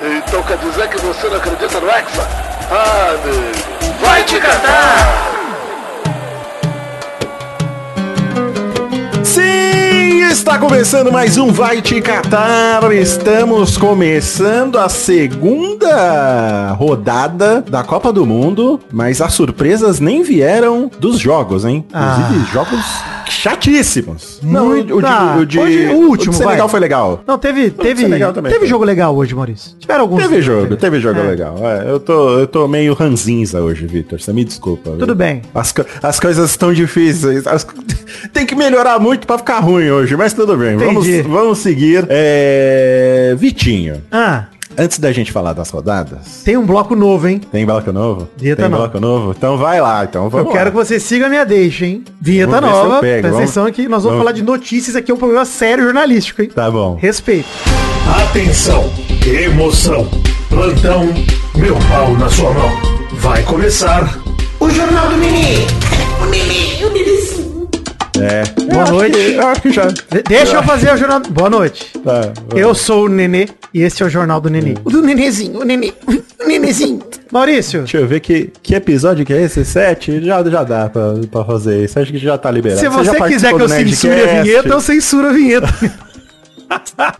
Então quer dizer que você não acredita no Hexa? Ah, amigo. Vai te catar! Sim, está começando mais um Vai Te Catar. Estamos começando a segunda rodada da Copa do Mundo, mas as surpresas nem vieram dos jogos, hein? Inclusive, jogos chatíssimos. Não, o, o, tá. de, o de- Hoje, o último, o vai. Senegal foi legal. Não, teve, teve, Senegal também teve foi. jogo legal hoje, Maurício. Tiveram alguns. Teve jogo, teve jogo É. legal. É, eu, tô, eu tô meio ranzinza hoje, Vitor. Você me desculpa. viu? Tudo bem. As, as coisas estão difíceis. As tem que melhorar muito pra ficar ruim hoje, mas tudo bem. Vamos, vamos seguir. É, Vitinho, Ah, antes da gente falar das rodadas, tem um bloco novo, hein? tem bloco novo? Vinheta tem nova. bloco novo? Então vai lá, então vamos eu quero lá. que você siga a minha deixa, hein? Vinheta Vamos ver se eu nova. pego, Presta vamos- atenção aqui. Nós vamos, vamos- falar de notícias aqui. É um programa sério jornalístico, hein? Tá bom. Respeito. Atenção, emoção, plantão, meu pau na sua mão. Vai começar o Jornal do Mini. É. Boa Eu acho noite. que- eu acho que já. De- deixa eu fazer o jornal. Boa noite. Tá, Eu sou o Nenê e esse é o Jornal do Nenê. O do Nenezinho, o Nenê. O Nenezinho. Maurício, Deixa eu ver que, que episódio que é esse? Sete? Já, já dá pra, pra fazer isso. Acho que já tá liberado. se já você quiser que eu censure a vinheta, eu censuro a vinheta.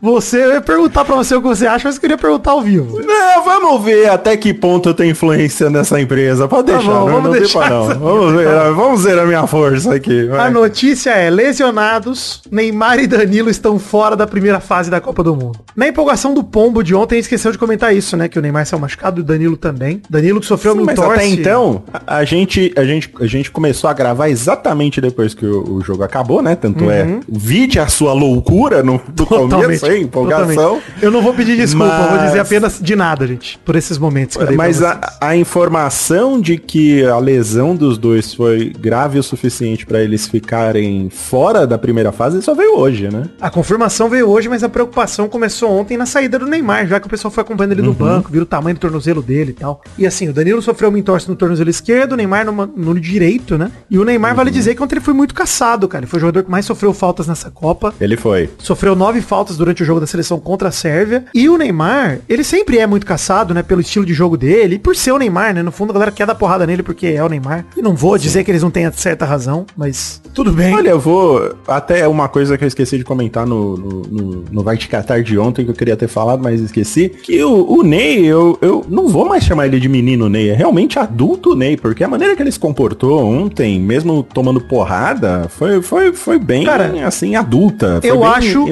Você eu ia perguntar pra você o que você acha, mas eu queria perguntar ao vivo. Não, vamos ver até que ponto eu tenho influência nessa empresa. Pode Tá deixar, bom, não, vamos não deixar não. Vamos ver, vamos ver a minha força aqui. vai. A notícia é, lesionados, Neymar e Danilo estão fora da primeira fase da Copa do Mundo. Na empolgação do pombo de ontem, a gente esqueceu de comentar isso, né? Que o Neymar saiu machucado e o Danilo também. Danilo que sofreu Sim, mas torce. até então, a, a gente, a, gente, a gente começou a gravar exatamente depois que o, o jogo acabou, né? Tanto é, vide a sua loucura no, no começo, hein? Empolgação. totalmente. Eu não vou pedir desculpa, eu vou Mas- dizer apenas de nada, gente, por esses momentos que eu dei Mas a, a informação de que a lesão dos dois foi grave o suficiente pra eles ficarem fora da primeira fase só veio hoje, né? A confirmação veio hoje, mas a preocupação começou ontem na saída do Neymar, já que o pessoal foi acompanhando ele no banco, viu o tamanho do tornozelo dele e tal. E assim, o Danilo sofreu uma entorse no tornozelo esquerdo, o Neymar no, no direito, né? E o Neymar, vale dizer que ontem ele foi muito caçado, cara. Ele foi o jogador que mais sofreu faltas nessa Copa. Ele foi. Sofreu nove faltas durante o jogo da seleção contra a Sérvia. E o Neymar, ele sempre é muito caçado, né? Pelo estilo de jogo dele. E por ser o Neymar, né? No fundo, a galera quer dar porrada nele porque é o Neymar. E não vou dizer que eles não tenham certa razão, mas tudo bem. Olha, eu vou. Até uma coisa que eu esqueci de comentar no, no, no, no Vai Te Catar de ontem, que eu queria ter falado, mas esqueci. Que o, o Ney, eu, eu não vou mais chamar ele de menino Ney, é realmente adulto Ney, porque a maneira que ele se comportou ontem, mesmo tomando porrada, foi, foi, foi bem, Cara, assim, adulta. Eu bem- acho-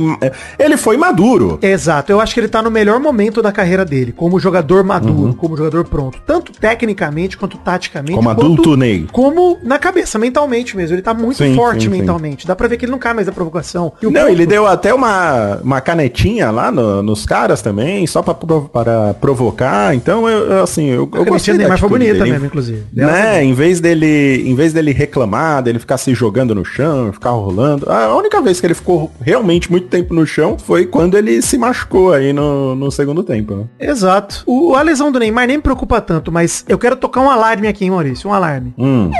Ele foi maduro. Exato, eu acho que ele tá no melhor momento da carreira dele, como jogador maduro, como jogador pronto, tanto tecnicamente quanto taticamente, Como quanto adulto Ney. como na cabeça, mentalmente mesmo. Ele tá muito Sim, forte sim, sim. mentalmente. Dá pra ver que ele não cai mais da provocação. O Não, ponto- ele deu até uma, uma canetinha lá no- nos caras também, só pra, para provocar. Então, eu, assim, eu, eu gostei da Neymar foi bonita dele. mesmo, inclusive. Né? Em vez dele, em vez dele reclamar, dele ficar se jogando no chão, ficar rolando. A única vez que ele ficou realmente muito tempo no chão foi quando ele se machucou aí no, no segundo tempo, né? Exato. O, a lesão do Neymar nem me preocupa tanto, mas eu quero tocar um alarme aqui, hein, Maurício? Um alarme. Hum.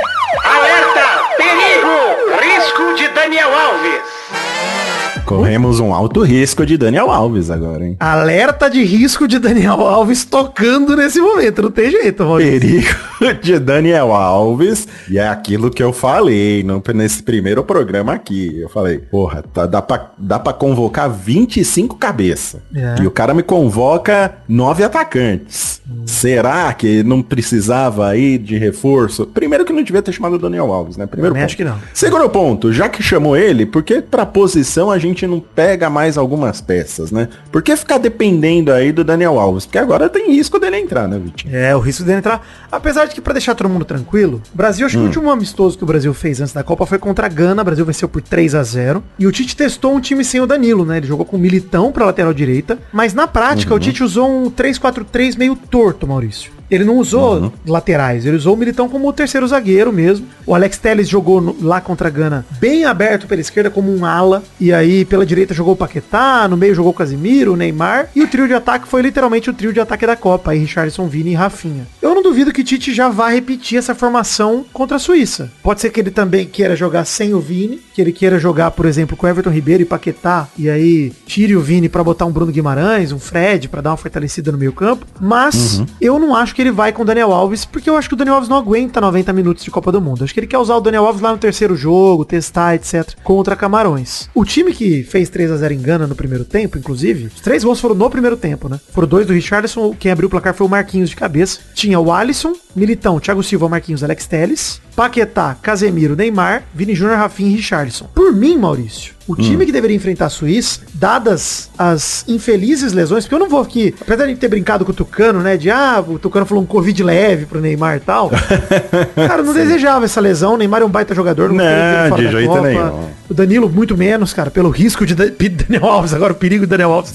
Corremos um alto risco de Daniel Alves agora, hein? Alerta de risco de Daniel Alves tocando nesse momento. Não tem jeito, Maurício. Perigo de Daniel Alves. E é aquilo que eu falei no, nesse primeiro programa aqui. Eu falei, porra, tá- dá, pra, dá pra convocar 25 cabeças. É. E o cara me convoca nove atacantes. Será que não precisava aí de reforço? Primeiro que não devia ter chamado o Daniel Alves, né? Primeiro Também ponto. acho que não. Segundo ponto, já que chamou ele, por que pra posição a gente não pega mais algumas peças, né? Por que ficar dependendo aí do Daniel Alves? Porque agora tem risco dele entrar, né, Vitinho? É, o risco dele entrar. Apesar de que, pra deixar todo mundo tranquilo, o Brasil, acho que o último amistoso que o Brasil fez antes da Copa foi contra a Gana. O Brasil venceu por 3 a 0 E o Tite testou um time sem o Danilo, né? Ele jogou com o Militão pra lateral direita. Mas na prática, o Tite usou um 3-4-3 meio torto, Maurício. Ele não usou laterais, ele usou o Militão como o terceiro zagueiro mesmo. O Alex Telles jogou no- lá contra a Gana bem aberto pela esquerda como um ala. E aí pela direita jogou o Paquetá, no meio jogou o Casimiro, o Neymar. E o trio de ataque foi literalmente o trio de ataque da Copa. Aí Richardson, Vini e Rafinha. Eu não duvido que Tite já vá repetir essa formação contra a Suíça. Pode ser que ele também queira jogar sem o Vini, que ele queira jogar, por exemplo, com Everton Ribeiro e Paquetá, e aí tire o Vini pra botar um Bruno Guimarães, um Fred, pra dar uma fortalecida no meio campo. Mas eu não acho que ele vai com o Daniel Alves, porque eu acho que o Daniel Alves não aguenta 90 minutos de Copa do Mundo. Acho que ele quer usar o Daniel Alves lá no terceiro jogo, testar, etc, contra Camarões. O time que fez 3 a 0 em Gana no primeiro tempo, inclusive, os três gols foram no primeiro tempo, né? Foram dois do Richardson, quem abriu o placar foi o Marquinhos de cabeça. Tinha o Alisson, Militão, Thiago Silva, Marquinhos, Alex Telles, Paquetá, Casemiro, Neymar, Vini Júnior, Rafinha e Richardson. Por mim, Maurício, o time que deveria enfrentar a Suíça, dadas as infelizes lesões, porque eu não vou aqui, apesar de ter brincado com o Tucano, né, de ah, o Tucano falou um Covid leve pro Neymar e tal. cara, eu não desejava essa lesão, o Neymar é um baita jogador, Não, fora de jeito nenhum. O Danilo muito menos, cara, pelo risco de Da- Daniel Alves, agora o perigo do Daniel Alves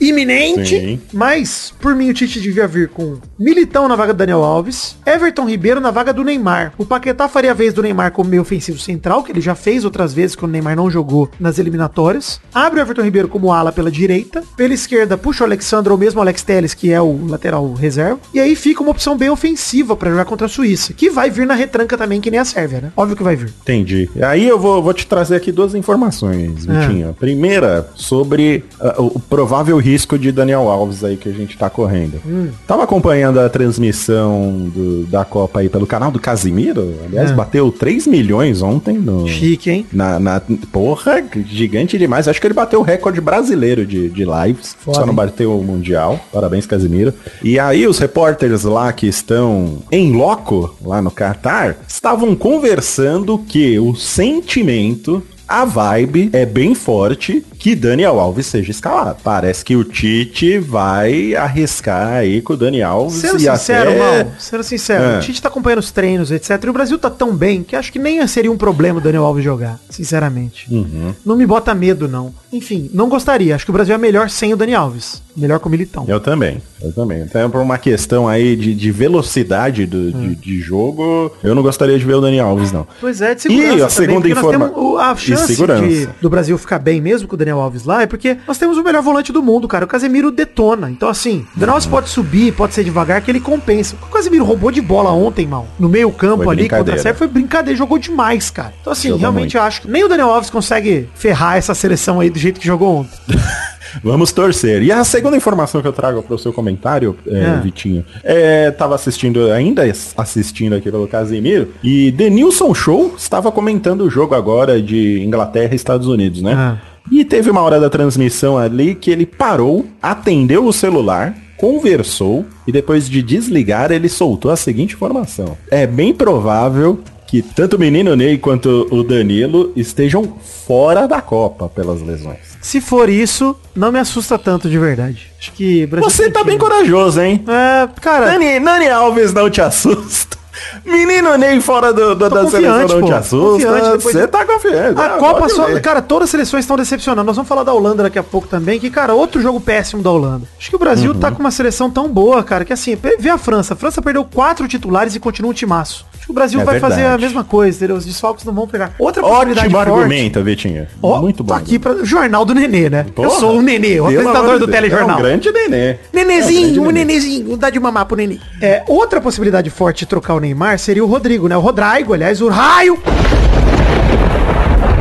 iminente, Sim. mas por mim o Tite devia vir com Militão na vaga do Daniel Alves, Everton Ribeiro na vaga do Neymar. O Paquetá faria a vez do Neymar como meio ofensivo central, que ele já fez outras vezes quando o Neymar não jogou nas eliminatórias. Abre o Everton Ribeiro como ala pela direita, pela esquerda puxa o Alexandre ou mesmo o Alex Telles, que é o lateral reserva, e aí fica uma opção bem ofensiva pra jogar contra a Suíça, que vai vir na retranca também que nem a Sérvia, né? Óbvio que vai vir. Entendi. Aí eu vou, vou te trazer aqui duas informações, É. Vitinho. A primeira, sobre ah, o provável risco de Daniel Alves aí que a gente tá correndo. Hum. Tava acompanhando a transmissão do- da Copa aí pelo canal do Casimiro. Aliás, É. bateu 3 milhões ontem no... Chique, hein? Na, na- porra, gigante demais. Acho que ele bateu o recorde brasileiro de, de lives. Foda, só não bateu o mundial. Parabéns, Casimiro. E aí os repórteres lá que estão em loco, lá no Catar, estavam conversando que o sentimento a vibe é bem forte que Daniel Alves seja escalado. Parece que o Tite vai arriscar aí com o Daniel Alves Sendo e sincero, até... sendo sincero, É. o Tite tá acompanhando os treinos, etc. E o Brasil tá tão bem que acho que nem seria um problema o Daniel Alves jogar, sinceramente. Uhum. Não me bota medo, não. Enfim, não gostaria. Acho que o Brasil é melhor sem o Daniel Alves. Melhor com o Militão. Eu também, eu também. Então, por uma questão aí de, de velocidade do, Hum. de, de jogo, eu não gostaria de ver o Daniel Alves, não. Pois é, de E segurança a também, segunda porque nós informa- temos o- a E chance de- do Brasil ficar bem mesmo com o Daniel Alves lá é porque nós temos o melhor volante do mundo, cara. O Casemiro detona. Então, assim, o Daniel Alves pode subir, pode ser devagar, que ele compensa. O Casemiro roubou de bola ontem, mal. No meio campo Foi ali contra a. Sérvia foi brincadeira, jogou demais, cara. Então, assim, Jogou realmente muito. acho que nem o Daniel Alves consegue ferrar essa seleção aí do jeito que jogou ontem. Vamos torcer. E a segunda informação que eu trago para o seu comentário, é, É. Vitinho, é, tava assistindo, ainda assistindo aqui pelo Casimiro, e Denilson Show estava comentando o jogo agora de Inglaterra e Estados Unidos, né? Ah. E teve uma hora da transmissão ali que ele parou, atendeu o celular, conversou e depois de desligar ele soltou a seguinte informação. É bem provável que tanto o menino Ney quanto o Danilo estejam fora da Copa pelas lesões. Se for isso, não me assusta tanto de verdade. Acho que Brasil Você tá bem corajoso, hein? É, cara, Dani, Dani Alves não te assusta. Menino Ney fora do, do- da seleção não pô. te assusta. Você tá confiante. A Ah, Copa só. ver. Cara, todas as seleções estão decepcionando. Nós vamos falar da Holanda daqui a pouco também, que, cara, outro jogo péssimo da Holanda. Acho que o Brasil Uhum. tá com uma seleção tão boa, cara, que assim, vê a França. A França perdeu quatro titulares e continua um timaço. Acho que o Brasil É vai fazer a verdade. mesma coisa, entendeu? Os desfalques não vão pegar. Outra possibilidade Ótimo forte. argumento, Vitinho. Ó, Muito bom. Tô aqui para Jornal do Nenê, né? Eu Porra, sou o Nenê, o apresentador do Deus, telejornal. É um grande nenê. É um Nenezinho, grande um nenê. nenezinho, dá de mamar pro nenê. É, outra possibilidade forte de trocar o Neymar seria o Rodrigo, né? O Rodrigo, aliás, o raio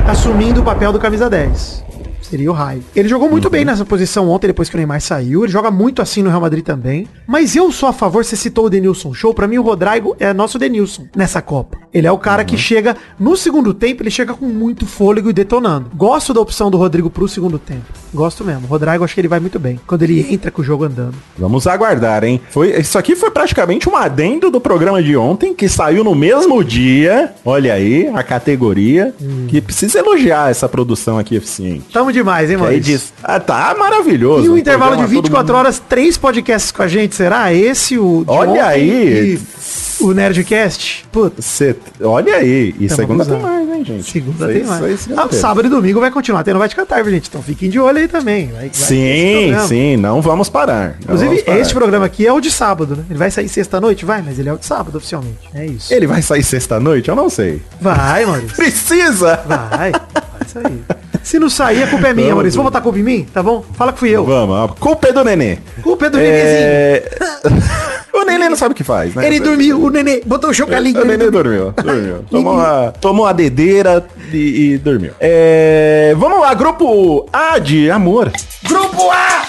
assumindo o papel do camisa 10. Seria o raio. Ele jogou muito bem nessa posição ontem, depois que o Neymar saiu. Ele joga muito assim no Real Madrid também. Mas eu sou a favor, você citou o Denilson Show. Pra mim, o Rodrigo é nosso Denilson nessa Copa. Ele é o cara que chega, no segundo tempo, ele chega com muito fôlego e detonando. Gosto da opção do Rodrigo pro segundo tempo. Gosto mesmo. O Rodrigo, acho que ele vai muito bem. Quando ele entra com o jogo andando. Vamos aguardar, hein? Foi, isso aqui foi praticamente um adendo do programa de ontem, que saiu no mesmo dia. Olha aí, a categoria. Hum. Que precisa elogiar essa produção aqui eficiente. Tamo demais, hein, aí Maurício? diz, ah, tá maravilhoso. E o Um intervalo de programa todo 24 mundo- horas, três podcasts com a gente, será? Esse, o Olha aí, e- O Nerdcast, puta, Cê, olha aí. E Tamo segunda tem mais, hein, gente? segunda Isso tem aí- mais. isso aí, Ah, sábado e domingo vai continuar tendo Vai de Catar, viu, gente? Então fiquem de olho aí também. Vai- vai Sim, programa. sim, não vamos parar. Não Inclusive, vamos parar. este programa aqui é o de sábado, né? Ele vai sair sexta-noite? Vai, mas ele é o de sábado, oficialmente. É isso. Ele vai sair sexta-noite? Eu não sei. Vai, Maurício. Precisa! Vai, vai sair. Se não sair, a culpa é minha, Vamos Maurício. Vamos botar a culpa em mim? Tá bom? Fala que fui eu. Vamos, a culpa é do nenê. Culpa é do. É... o nenê não sabe o que faz, né? Ele dormiu, o nenê botou o chocalinho. O nenê dormiu, dormiu. Tomou a, tomou a dedeira e, e dormiu. É, vamos lá, grupo A de amor. Grupo A!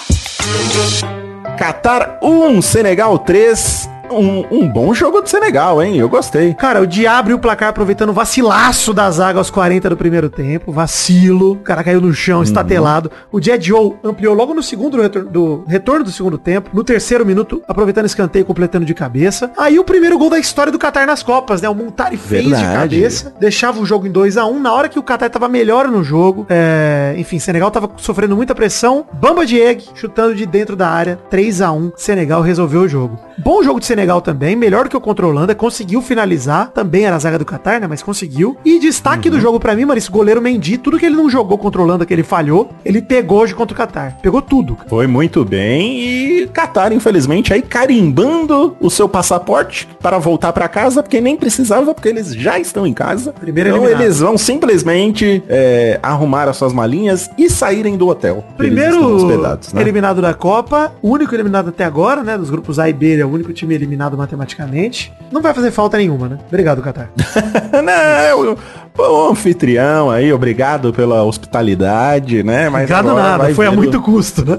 Qatar 1, Senegal 3. Um, um bom jogo do Senegal, hein? Eu gostei. Cara, o Dia abriu o placar aproveitando o vacilaço da zaga aos 40 do primeiro tempo. Vacilo. O cara caiu no chão, estatelado. O Dia Joe ampliou logo no segundo do retor- do retorno do segundo tempo. No terceiro minuto, aproveitando escanteio, completando de cabeça. Aí o primeiro gol da história do Qatar nas Copas, né? O Montari fez de cabeça. Deixava o jogo em 2 a 1 Na hora que o Qatar tava melhor no jogo. É... Enfim, Senegal tava sofrendo muita pressão. Bamba Dieg chutando de dentro da área. 3 a 1 Senegal resolveu o jogo. Bom jogo de Senegal também, melhor do que o contra a Holanda, conseguiu finalizar, também era a zaga do Qatar, né, mas conseguiu. E destaque Uhum. do jogo pra mim, mano, esse goleiro Mendy, tudo que ele não jogou contra a Holanda, que ele falhou, ele pegou hoje contra o Qatar. Pegou tudo. cara. Foi muito bem e Qatar, infelizmente, aí carimbando o seu passaporte para voltar para casa, porque nem precisava, porque eles já estão em casa. Primeiro então eliminado. eles vão simplesmente é, arrumar as suas malinhas e saírem do hotel. Primeiro né? eliminado da Copa, o único eliminado até agora, né, dos grupos A e B, ele é o único time eliminado matematicamente. Não vai fazer falta nenhuma, né? Obrigado, Qatar. Não, o anfitrião aí, obrigado pela hospitalidade, né? Mas Obrigado nada, foi a muito o- custo, né?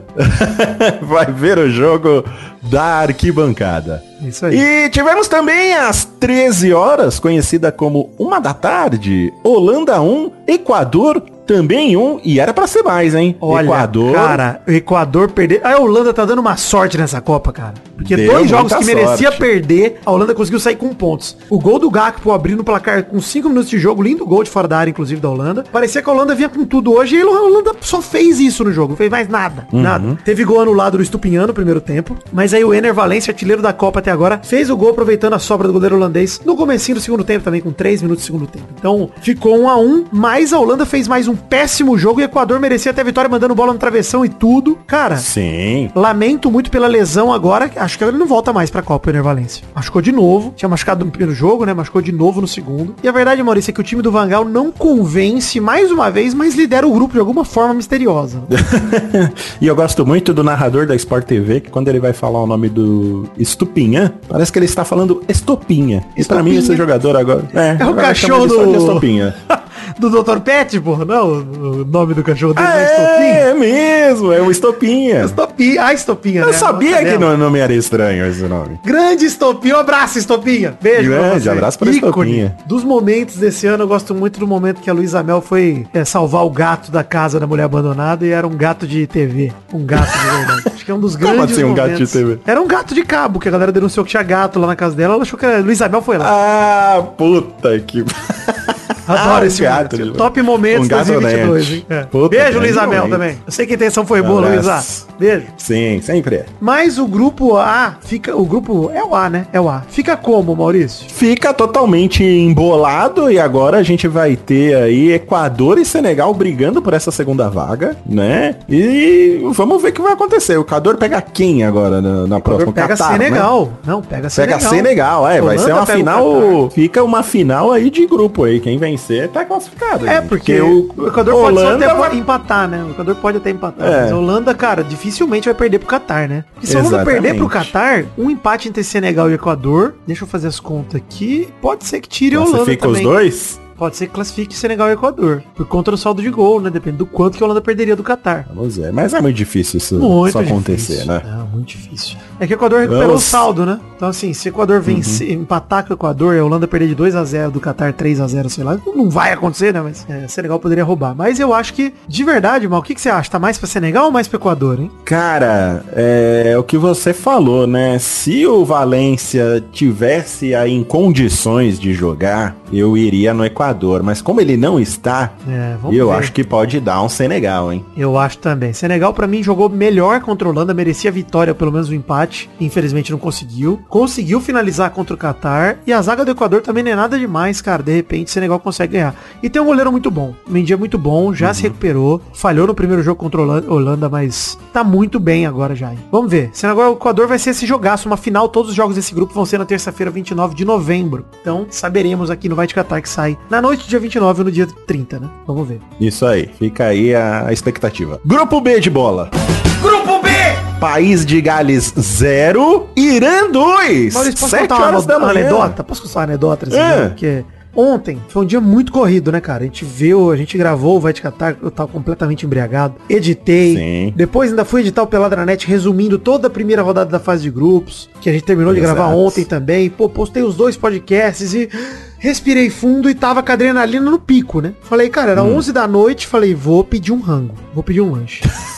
vai ver o jogo da arquibancada. Isso aí. E tivemos também às 13 horas, conhecida como uma da tarde, Holanda 1, Equador também 1, e era pra ser mais, hein? Olha, Equador. cara, o Equador perder. A Holanda tá dando uma sorte nessa Copa, cara. Porque Deu dois jogos que merecia sorte. perder, a Holanda conseguiu sair com pontos. O gol do Gakpo abrindo o placar com 5 minutos de jogo, lindo gol de fora da área, inclusive, da Holanda. Parecia que a Holanda vinha com tudo hoje e a Holanda só fez isso no jogo, não fez mais nada. Uhum. Nada. Teve gol anulado do Estupinhano no primeiro tempo, mas aí o Ener Valencia, artilheiro da Copa até agora, fez o gol aproveitando a sobra do goleiro holandês no comecinho do segundo tempo também, com 3 minutos do segundo tempo. Então, ficou 1 a 1 mas a Holanda fez mais um péssimo jogo e o Equador merecia até a vitória mandando bola no travessão e tudo. Cara, Sim. Lamento muito pela lesão agora. Acho que ele não volta mais pra Copa, o Valência. Machucou de novo. Tinha machucado no primeiro jogo, né? Machucou de novo no segundo. E a verdade, Maurício, é que o time do Vangal não convence mais uma vez, mas lidera o grupo de alguma forma misteriosa. e eu gosto muito do narrador da Sport TV, que quando ele vai falar o nome do Estupinha, parece que ele está falando Estopinha. E pra mim Estopinha. esse jogador agora... É, É o agora cachorro do- Estopinha. do Dr. Pet, porra, não? O nome do cachorro dele Ah, não é Estopinha? é, é mesmo, é o Estopinha. Estopinha. Ah, Estopinha, Eu né? sabia que dela. no nome era estranho esse nome. Grande Estopinha, um abraço Estopinha. Beijo pra Grande você. abraço pra Ícone. Estopinha. Dos momentos desse ano, eu gosto muito do momento que a Luísa Mel foi é, salvar o gato da casa da mulher abandonada e era um gato de TV. Um gato de verdade. Acho que é um dos Como grandes assim, um gato momentos. de TV? Era um gato de cabo, que a galera denunciou que tinha gato lá na casa dela. Ela achou que a Luísa Mel foi lá. Ah, puta que... Adoro ah, esse gato momento. Top momentos um gato 2022, honesto. hein? É. Puta, Beijo, grande Luísa Mel momento. também. Eu sei que a intenção foi boa. Luísa. Beijo. Sim, sempre é. Mas o grupo A fica. O grupo. É o A, né? É o A. Fica como, Maurício? Fica totalmente embolado e agora a gente vai ter aí Equador e Senegal brigando por essa segunda vaga, né? E vamos ver o que vai acontecer. O Equador pega quem agora na, na próxima? pega Catar, né? Senegal. Não, pega Senegal. Pega Senegal, é, vai Holanda ser uma final, fica uma final aí de grupo aí, quem vencer tá classificado. É, gente. porque o, Equador pode só Holanda até vai- empatar, né? O Equador pode até empatar. É. Mas a Holanda, cara, dificilmente vai perder pro Qatar, né? Porque se a Holanda perder pro Qatar, um empate entre Senegal e Equador, deixa eu fazer as contas aqui, pode ser que tire a Holanda Classifica os também. dois? Pode ser que classifique Senegal e Equador. Por conta do saldo de gol, né? Depende do quanto que a Holanda perderia do Qatar. Vamos ver, mas é muito difícil isso, Muito isso acontecer, difícil. né? Não, muito difícil. É que o Equador recuperou Vamos. o saldo, né? Então, assim, se o Equador vencer, Uhum. empatar com o Equador e a Holanda perder de 2 a 0 do Qatar 3 a 0 sei lá, não vai acontecer, né? Mas é, Senegal poderia roubar. Mas eu acho que, de verdade, Mal, o que, que você acha? Tá mais pra Senegal ou mais pro Equador, hein? Cara, é o que você falou, né? Se o Valência tivesse aí em condições de jogar, eu iria no Equador. Equador, mas como ele não está, É, eu ver. acho que pode dar um Senegal, hein? Eu acho também. Senegal, pra mim, jogou melhor contra a Holanda, merecia vitória, pelo menos o empate. Infelizmente não conseguiu. Conseguiu finalizar contra o Catar. E a zaga do Equador também não é nada demais, cara. De repente, Senegal consegue ganhar. E tem um goleiro muito bom. O Mendy é muito bom, já se recuperou. Falhou no primeiro jogo contra a Holan- Holanda, mas tá muito bem agora já. hein? Vamos ver. Senegal e Equador vai ser esse jogaço. Uma final, todos os jogos desse grupo vão ser na terça-feira, 29 de novembro. Então, saberemos aqui no Vai de Catar que sai na noite do dia 29 ou no dia 30, né? Vamos ver. Isso aí, fica aí a, expectativa. Grupo B de bola. Grupo B! País de Gales 0, Irã 2. Maurício, posso 7 contar uma, horas da manhã. anedota? Posso contar uma anedota desse É. Porque ontem foi um dia muito corrido, né, cara? A gente viu, a gente gravou o Vai Te Catar, eu tava completamente embriagado. Editei. Sim. Depois ainda fui editar o Peladranet resumindo toda a primeira rodada da fase de grupos, que a gente terminou de Exato. gravar ontem também. Pô, postei os dois podcasts e respirei fundo e tava com a adrenalina no pico, né? Falei, cara, era Hum. 11 da noite, falei, vou pedir um rango, vou pedir um lanche.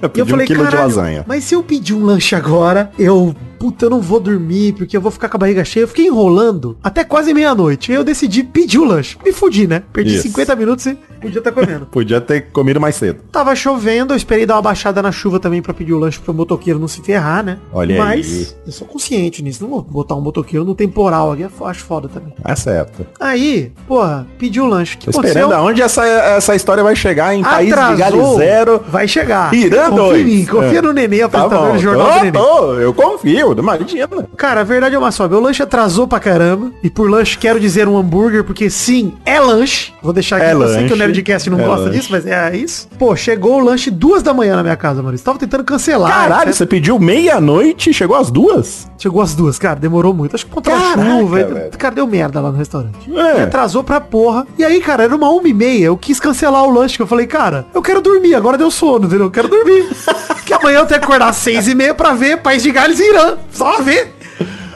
Eu eu falei, um quilo de lasanha. mas se eu pedir um lanche agora, eu, puta, eu não vou dormir, porque eu vou ficar com a barriga cheia. Eu fiquei enrolando até quase meia-noite. Aí eu decidi pedir o lanche. Me fudi, né? Perdi Isso. 50 minutos e podia estar comendo. Podia ter comido mais cedo. Tava chovendo, eu esperei dar uma baixada na chuva também pra pedir o lanche pro motoqueiro não se ferrar, né? Olha Mas aí. eu sou consciente nisso. Não vou botar um motoqueiro no temporal aqui. Acho foda também. É certo. Aí, porra, pedi o lanche. Que esperando aonde essa, essa história vai chegar em País de Atrasou, 0. Vai chegar. Irã confia 2. em mim, confia É. no Nenê, Tá apresentador bom, do Jornal do tô, Nenê. tô, eu confio, imagina. Cara, a verdade é uma só. Meu lanche atrasou pra caramba. E por lanche quero dizer um hambúrguer, porque sim, é lanche. Vou deixar aqui. É eu sei lanche, que o Nerdcast não é gosta lanche. disso, mas é isso. Pô, chegou o lanche duas da manhã na minha casa, mano. Tava tentando cancelar. Caralho, você pediu meia-noite e chegou às duas? Chegou às duas, cara. Demorou muito. Acho que contra a Caraca, chuva. e- velho. Cara, deu merda lá no restaurante. É. Atrasou pra porra. E aí, cara, era uma uma e meia. Eu quis cancelar o lanche. Que eu falei, cara, eu quero dormir. Agora deu sono, entendeu? Eu quero dormir. que amanhã eu tenho que acordar às seis e meia pra ver País de Gales e Irã. Só ver.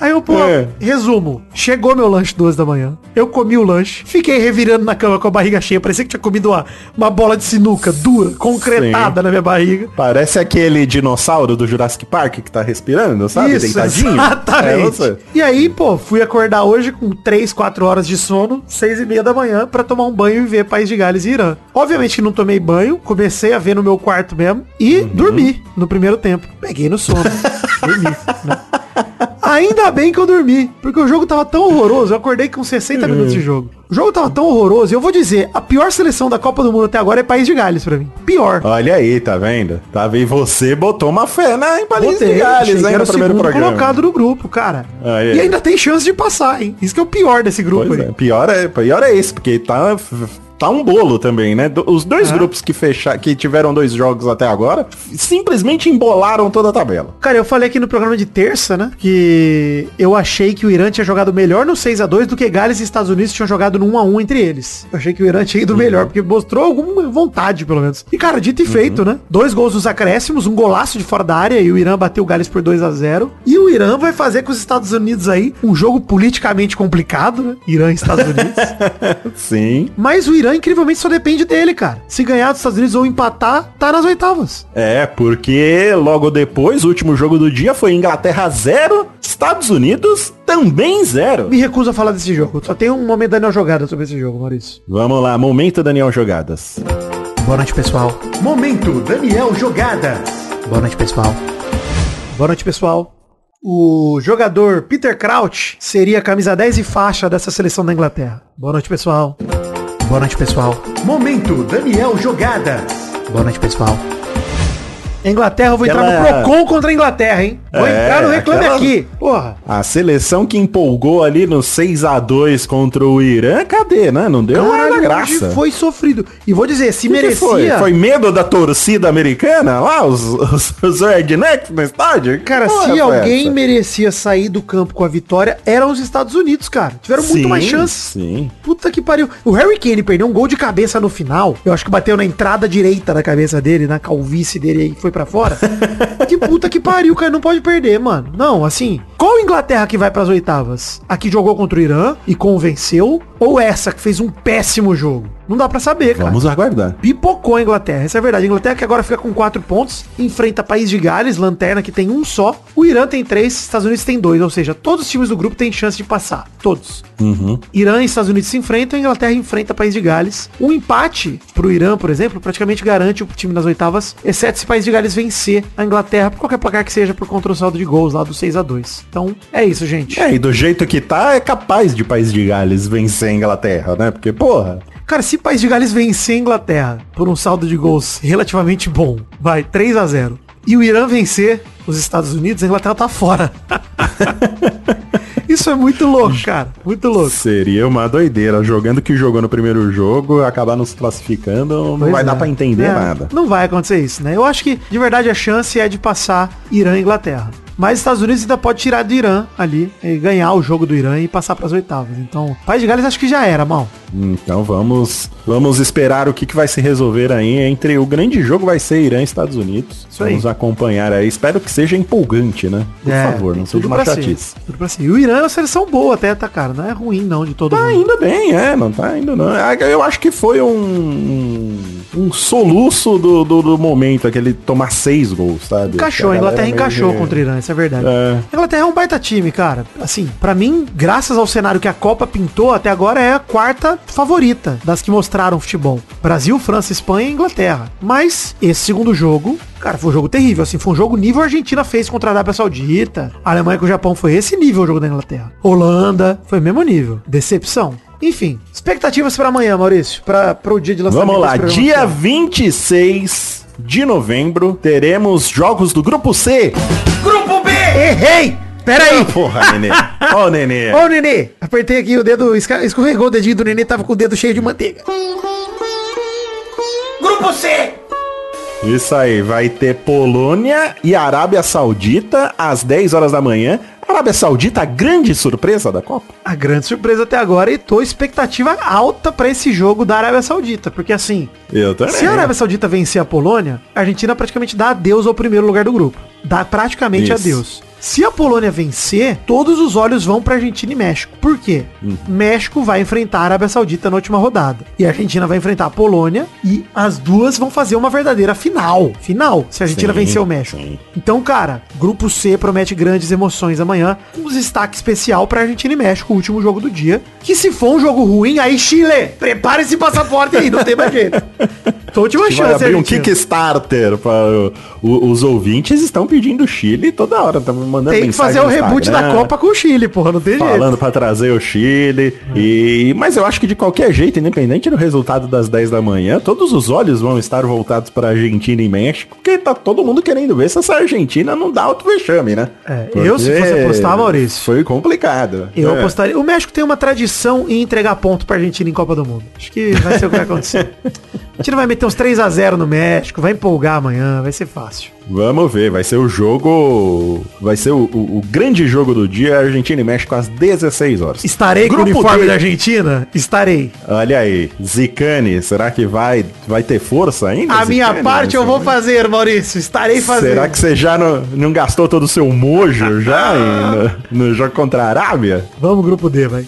Aí eu, pô, É. resumo. Chegou meu lanche duas da manhã. Eu comi o lanche. Fiquei revirando na cama com a barriga cheia. Parecia que tinha comido uma, uma bola de sinuca dura, concretada na minha barriga. Parece aquele dinossauro do Jurassic Park que tá respirando, sabe? Isso, Deitadinho. É exatamente. você. e aí, pô, fui acordar hoje com 3, 4 horas de sono, 6 e meia da manhã, pra tomar um banho e ver País de Gales e Irã. Obviamente que não tomei banho, comecei a ver no meu quarto mesmo e Uhum. dormi no primeiro tempo. Peguei no sono. dormi. né? Ainda bem que eu dormi, porque o jogo tava tão horroroso, eu acordei com 60 Uhum. minutos de jogo. O jogo tava tão horroroso, e eu vou dizer, a pior seleção da Copa do Mundo até agora é País de Gales pra mim. Pior. Olha aí, tá vendo? Tá vendo? E você botou uma fé na em País Botei, de Gales, hein, no o primeiro programa. colocado no grupo, cara. Aí. E ainda tem chance de passar, hein? Isso que é o pior desse grupo é, pior é, pior é esse, porque tá, tá um bolo também, né? Os dois grupos que fecha, que tiveram dois jogos até agora, simplesmente embolaram toda a tabela. Cara, eu falei aqui no programa de terça, né? Que eu achei que o Irã tinha jogado melhor no 6 a 2 do que Gales e Estados Unidos tinham jogado no 1 a 1 entre eles. Eu achei que o Irã tinha ido melhor, porque mostrou alguma vontade, pelo menos. E, cara, dito e feito, né? Dois gols nos acréscimos, um golaço de fora da área e o Irã bateu o Gales por 2 a 0 E o Irã vai fazer com os Estados Unidos aí um jogo politicamente complicado, né? Irã e Estados Unidos. Sim. Mas o Irã, incrivelmente, só depende dele, cara. Se ganhar dos Estados Unidos ou empatar, tá nas oitavas. É, porque logo depois, o último jogo do dia foi Inglaterra 0, Estados Unidos também 0. Me recuso a falar desse jogo. Só tem um momento Daniel jogada sobre esse jogo, Maurício. Vamos lá, momento Daniel Jogadas. Boa noite, pessoal. Momento Daniel Jogada. Boa noite, pessoal. Boa noite, pessoal. O jogador Peter Crouch seria a camisa 10 e faixa dessa seleção da Inglaterra. Boa noite, pessoal. Boa noite, pessoal. Momento Daniel Jogada. Boa noite, pessoal. Inglaterra, eu vou entrar Aquela- no Procon contra a Inglaterra, hein? Vou É, entrar no Reclame aquela- Aqui. Porra. A seleção que empolgou ali no 6 a 2 contra o Irã, cadê, né? Não deu nada Caralho, graça. hoje foi sofrido. E vou dizer, se que que merecia... foi? Foi medo da torcida americana lá, os, os, os rednecks no estádio? Que Cara, porra se alguém essa? merecia sair do campo com a vitória, eram os Estados Unidos, cara. Tiveram muito Sim, mais chances. Sim. Puta que pariu. O Harry Kane perdeu um gol de cabeça no final. Eu acho que bateu na entrada direita da cabeça dele, na calvície dele aí, foi pra fora. que puta que pariu, cara. Não pode perder, mano. Não, assim. Qual Inglaterra que vai pras oitavas? A que jogou contra o Irã e convenceu? Ou essa que fez um péssimo jogo? Não dá pra saber, cara. Vamos aguardar. Pipocou a Inglaterra, essa é a verdade. A Inglaterra que agora fica com 4 pontos, enfrenta País de Gales, Lanterna, que tem um só. O Irã tem 3, Estados Unidos tem 2, ou seja, todos os times do grupo têm chance de passar. Todos. Uhum. Irã e Estados Unidos se enfrentam, a Inglaterra enfrenta País de Gales. Um empate pro Irã, por exemplo, praticamente garante o time nas oitavas, exceto se País de Gales vencer a Inglaterra por qualquer placar que seja por contra o saldo de gols lá do 6 a 2 Então, é isso, gente. É, e do jeito que tá, é capaz de País de Gales vencer a Inglaterra, né? Porque, porra, Cara, se País de Gales vencer a Inglaterra por um saldo de gols relativamente bom, vai 3 a 0 e o Irã vencer os Estados Unidos, a Inglaterra tá fora. Isso é muito louco, cara. Muito louco. seria uma doideira. Jogando que jogou no primeiro jogo, acabar nos classificando, não Pois vai é. dar pra entender É, nada. Não vai acontecer isso, né? Eu acho que, de verdade, a chance é de passar Irã e Inglaterra. Mas Estados Unidos ainda pode tirar do Irã ali, ganhar o jogo do Irã e passar pras oitavas. Então, País de Gales acho que já era, mal. Então vamos, vamos esperar o que, que vai se resolver aí entre o grande jogo vai ser Irã e Estados Unidos. Isso aí. vamos acompanhar aí. Espero que seja empolgante, né? Por É, favor, não seja uma chatice. Tudo pra. E o Irã é uma seleção boa até, tá, cara? Não é ruim, não, de todo Tá mundo. indo bem, é, não tá indo não. Ah, Eu acho que foi um, um, soluço do, do, do momento, aquele tomar seis gols, sabe? Encaixou, a Inglaterra meio encaixou que- contra o Irã, isso é verdade. É. A Inglaterra é um baita time, cara. Assim, pra mim, graças ao cenário que a Copa pintou, até agora é a quarta favorita das que mostraram futebol. Brasil, França, Espanha e Inglaterra. Mas esse segundo jogo, cara, foi um jogo terrível. Assim, foi um jogo nível Argentina fez contra a Arábia Saudita. A Alemanha com o Japão foi esse nível o jogo da Inglaterra. Holanda, foi o mesmo nível. Decepção. Enfim, expectativas pra amanhã, Maurício, para pro dia de lançamento. Vamos lá, dia 26 de novembro, teremos jogos do Grupo C. Errei! Pera aí! Porra, Nenê. Ó o Nenê. Ô, Nenê, apertei aqui o dedo, escorregou o dedinho do Nenê, tava com o dedo cheio de manteiga. Isso aí, vai ter Polônia e Arábia Saudita às 10 horas da manhã. Arábia Saudita, a grande surpresa da Copa. A grande surpresa até agora e tô expectativa alta pra esse jogo da Arábia Saudita, porque assim, Eu também. se a Arábia Saudita vencer a Polônia, a Argentina praticamente dá adeus ao primeiro lugar do grupo. Dá praticamente Isso. adeus. Se a Polônia vencer, todos os olhos vão pra Argentina e México. Por quê? Uhum. México vai enfrentar a Arábia Saudita na última rodada. E a Argentina vai enfrentar a Polônia e as duas vão fazer uma verdadeira final. Final, se a Argentina Sim, vencer o México. sim. Então, cara, grupo C promete grandes emoções amanhã. Um destaque especial pra Argentina e México, o último jogo do dia. Que se for um jogo ruim, aí Chile, prepare esse passaporte aí, não tem mais jeito. Tua última Vai chance, abrir um. Kickstarter para o- os ouvintes estão pedindo Chile toda hora, estão mandando Tem que fazer o reboot da Copa com o Chile, porra, não tem jeito. Falando pra trazer o Chile. E mas eu acho que de qualquer jeito, independente do resultado das 10 da manhã, todos os olhos vão estar voltados pra Argentina e México, porque tá todo mundo querendo ver se essa Argentina não dá outro vexame, né? É, eu, se fosse apostar, Maurício, Foi complicado. Eu É. apostaria. O México tem uma tradição em entregar ponto pra Argentina em Copa do Mundo. Acho que vai ser o que vai acontecer. A Argentina vai meter uns 3 a 0 no México, vai empolgar amanhã, vai ser fácil. Vamos ver, vai ser o jogo. Vai ser o, o- o grande jogo do dia, Argentina e México às 16 horas. Estarei com o Grupo uniforme D. da Argentina? Estarei. Olha aí, Zicane, será que vai, vai ter força ainda? A minha Zicane, parte eu vou fazer, Maurício. Estarei fazendo. Será que você já não, não gastou todo o seu mojo já em- no, no jogo contra a Arábia? Vamos, grupo D, vai.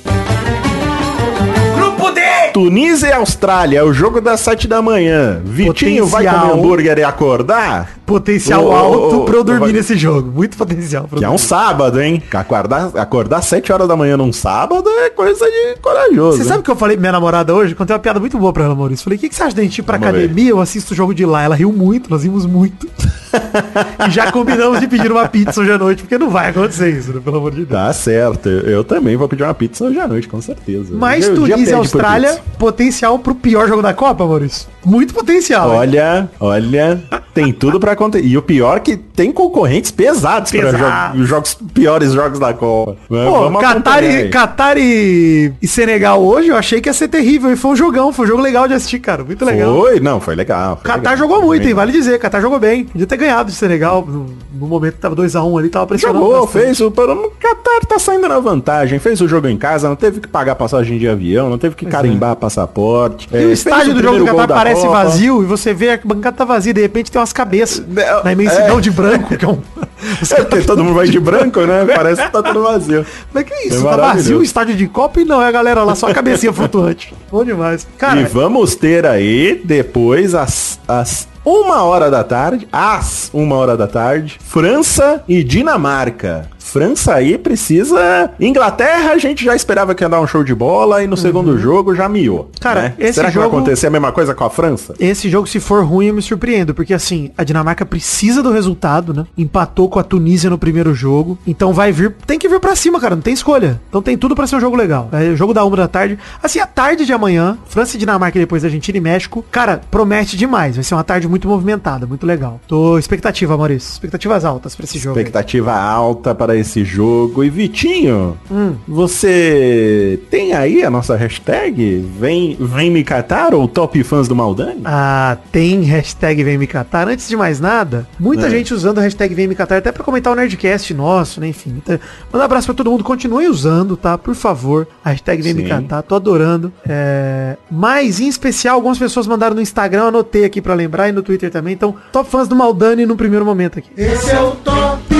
Tunísia e Austrália, é o jogo das 7 da manhã. Vitinho vai Potencial. comer hambúrguer e acordar? Potencial ô, alto pra eu dormir vai- nesse jogo. Muito potencial. pra Que é um dormir. sábado, hein? Acordar, acordar 7 horas da manhã num sábado é coisa de corajoso. Você hein? sabe o que eu falei pra minha namorada hoje? Contei uma piada muito boa pra ela, Maurício. Falei, o que, que você acha da gente ir pra Vamos ver. academia? Eu assisto o jogo de lá. Ela riu muito, nós rimos muito. e já combinamos de pedir uma pizza hoje à noite, porque não vai acontecer isso, né? Pelo amor de Deus. Tá certo, eu também vou pedir uma pizza hoje à noite, com certeza. Mas Tunísia e Austrália, potencial pro pior jogo da Copa, Maurício. Muito potencial. hein? Olha, olha, tem tudo pra acontecer. E o pior que tem concorrentes pesados Pesado. jo- os jogos, piores jogos da Copa. Pô, Qatar, e. Qatar e, e Senegal hoje, eu achei que ia ser terrível. E foi um jogão, foi um jogo legal de assistir, cara. Muito legal. Foi, não, foi legal. foi Qatar legal. jogou muito, hein? Vale dizer. Qatar jogou bem. Podia ter ganhado de Senegal no, no momento que tava 2x1 ali, tava pressionando. Jogou, bastante. fez o. Qatar tá saindo na vantagem. Fez o jogo em casa, não teve que pagar passagem de avião, não teve que carimbar passaporte. E o estádio do jogo do Qatar parece parece Opa. vazio e você vê a bancada tá vazia, de repente tem umas cabeças É, na imensidão é. de branco, que é um... É porque todo mundo vai de branco, né? Parece que tá tudo vazio. Mas que isso? É tá vazio o estádio de Copa e não, é a galera lá, só a cabecinha flutuante. Bom demais. Cara, e vamos ter aí, depois, às, às uma hora da tarde, às uma hora da tarde, França e Dinamarca. França aí precisa. Inglaterra, a gente já esperava que ia dar um show de bola e no segundo jogo já miou. Uhum. Cara, né? esse Será que jogo- vai acontecer a mesma coisa com a França? esse jogo, se for ruim, eu me surpreendo. Porque assim, a Dinamarca precisa do resultado, né? Empatou com a Tunísia no primeiro jogo. Então vai vir. Tem que vir pra cima, cara. Não tem escolha. Então tem tudo pra ser um jogo legal. É o jogo da uma da tarde. Assim, a tarde de amanhã, França e Dinamarca e depois Argentina e México. Cara, promete demais. Vai ser uma tarde muito movimentada, muito legal. Tô expectativa, Maurício. Expectativas altas pra esse jogo. aí. Expectativa alta para esse jogo. E Vitinho, Hum. você tem aí a nossa hashtag? Vem, vem me catar ou top fãs do Maldani? Ah, tem hashtag Vem Me Catar. Antes de mais nada, muita É. gente usando a hashtag Vem Me Catar até pra comentar o Nerdcast nosso, né? Enfim. Então, manda um abraço pra todo mundo. Continue usando, tá? Por favor. A hashtag Vem Me Sim. Catar. Tô adorando. É... Mas, em especial, algumas pessoas mandaram no Instagram. Anotei aqui pra lembrar e no Twitter também. Então, top fãs do Maldani no primeiro momento aqui. Esse é o Top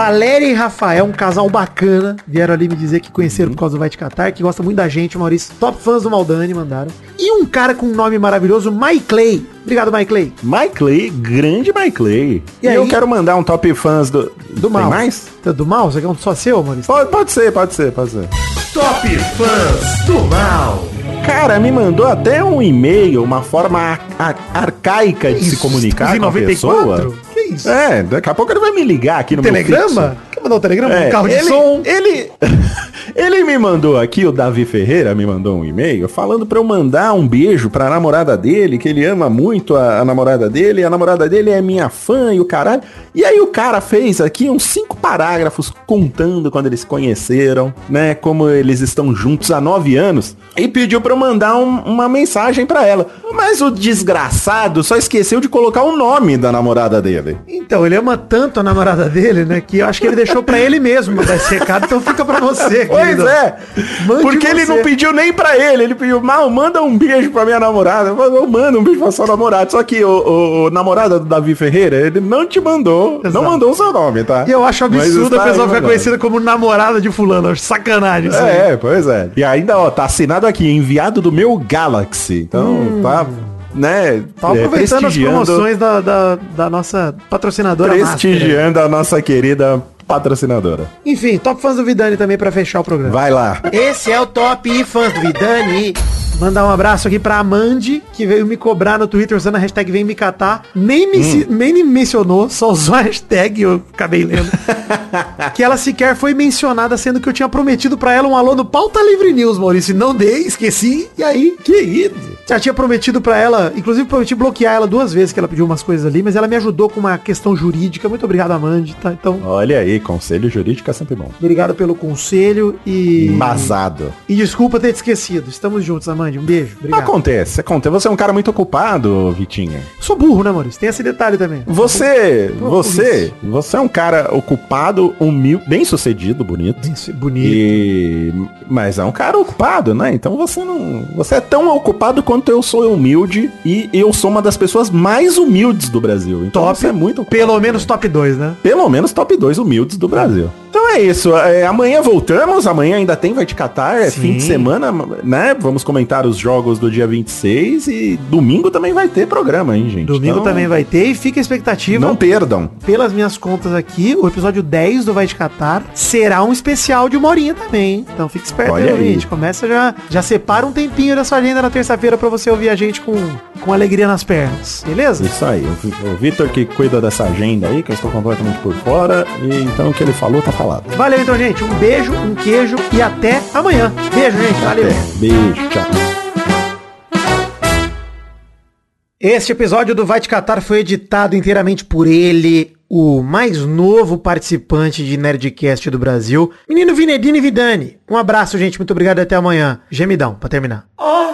Valéria e Rafael, um casal bacana, vieram ali me dizer que conheceram por causa do Vai Te Catar, que gosta muito da gente, Maurício. Top fãs do Maldani mandaram. E um cara com um nome maravilhoso, Mike Clay. Obrigado, Mike Clay. Mike Clay, grande Mike Clay. E E, eu quero mandar um top fãs do. Do Tem mal. mais? Tá Do mal? Você quer um só seu, Maurício? Pode, pode ser, pode ser, pode ser. Top Fãs do Mal. Cara, me mandou até um e-mail, uma forma ar- ar- arcaica de se Isso, comunicar estamos com a pessoa. 94? Que isso? É, daqui a pouco ele vai me ligar aqui no meu Telegrama? Quer mandar um telegrama? É, um carro de ele, som? Ele, ele me mandou aqui, o Davi Ferreira me mandou um e-mail falando pra eu mandar um beijo pra namorada dele, que ele ama muito a, a namorada dele, a namorada dele é minha fã e o caralho. E aí o cara fez aqui uns cinco parágrafos contando quando eles se conheceram, né, como eles estão juntos há nove anos, e pediu pra eu mandar um- uma mensagem pra ela. Mas o desgraçado só esqueceu de colocar o nome da namorada dele. Então, ele ama tanto a namorada dele, né? Que eu acho que ele deixou pra ele mesmo mandar esse recado, então fica pra você, Pois querido. é. Mande Porque ele você. não pediu nem pra ele. Ele pediu, mal, manda um beijo pra minha namorada. Eu manda um beijo pra sua namorada. Só que o, o- namorada do Davi Ferreira, ele não te mandou. Exato. Não mandou o seu nome, tá? E eu acho absurdo a aí pessoa ficar conhecida como namorada de fulano. Sacanagem isso aí. É, pois é. E ainda, ó, tá assinado aqui, enviado do meu Galaxy. Então, tá, né? Tá aproveitando as promoções da, da, da nossa patrocinadora Master. Prestigiando a nossa querida patrocinadora. Enfim, top fãs do Vidani também pra fechar o programa. Vai lá. Esse é o top fãs do Vidani. Mandar um abraço aqui pra Amande, que veio me cobrar no Twitter usando a hashtag Vem Me Catar. Nem me, ci- nem me mencionou, só usou a hashtag, eu acabei lendo. que ela sequer foi mencionada, sendo que eu tinha prometido pra ela um alô no Pauta Livre News, Maurício. Não dei, esqueci. E aí, Querido. já tinha prometido pra ela, inclusive prometi bloquear ela duas vezes, que ela pediu umas coisas ali, mas ela me ajudou com uma questão jurídica. Muito obrigado, Amande, tá? Então, Olha aí, conselho jurídico é sempre bom. obrigado pelo conselho e... Embasado. E desculpa ter te esquecido. Estamos juntos, Amande. Um beijo. Obrigado. Acontece, acontece. Você é um cara muito ocupado, Vitinha. Sou burro, né, Maurício? Tem esse detalhe também. Você, Pô, você, você é um cara ocupado, humilde, bem sucedido, bonito. Isso, bonito. E mas é um cara ocupado, né? Então você não, você é tão ocupado quanto eu sou humilde e eu sou uma das pessoas mais humildes do Brasil. Então Top. você é muito ocupado. Pelo menos top 2, né? pelo menos top 2 humildes do Brasil. Então é isso. É, amanhã voltamos. Amanhã ainda tem Vai Te Catar. É Sim. fim de semana, né? Vamos comentar os jogos do dia 26. E domingo também vai ter programa, hein, gente? Domingo Então, também vai ter. E fica a expectativa. Não perdam. Pelas minhas contas aqui, o episódio 10 do Vai Te Catar será um especial de uma horinha também, hein? Então fica esperto Olha aí, aí. gente. Começa já, já separa um tempinho da sua agenda na terça-feira pra você ouvir a gente com, com alegria nas pernas. Beleza? Isso aí. O O Vitor que cuida dessa agenda aí, que eu estou completamente por fora. E então o que ele falou tá falado. Valeu então, gente. Um beijo, um queijo e até amanhã. Beijo, gente. Valeu. Até. Beijo, tchau. Este episódio do Vai Te Catar foi editado inteiramente por ele, o mais novo participante de Nerdcast do Brasil, menino Vinedine Vidani. Um abraço, gente. Muito obrigado e até amanhã. Gemidão, pra terminar. Oh,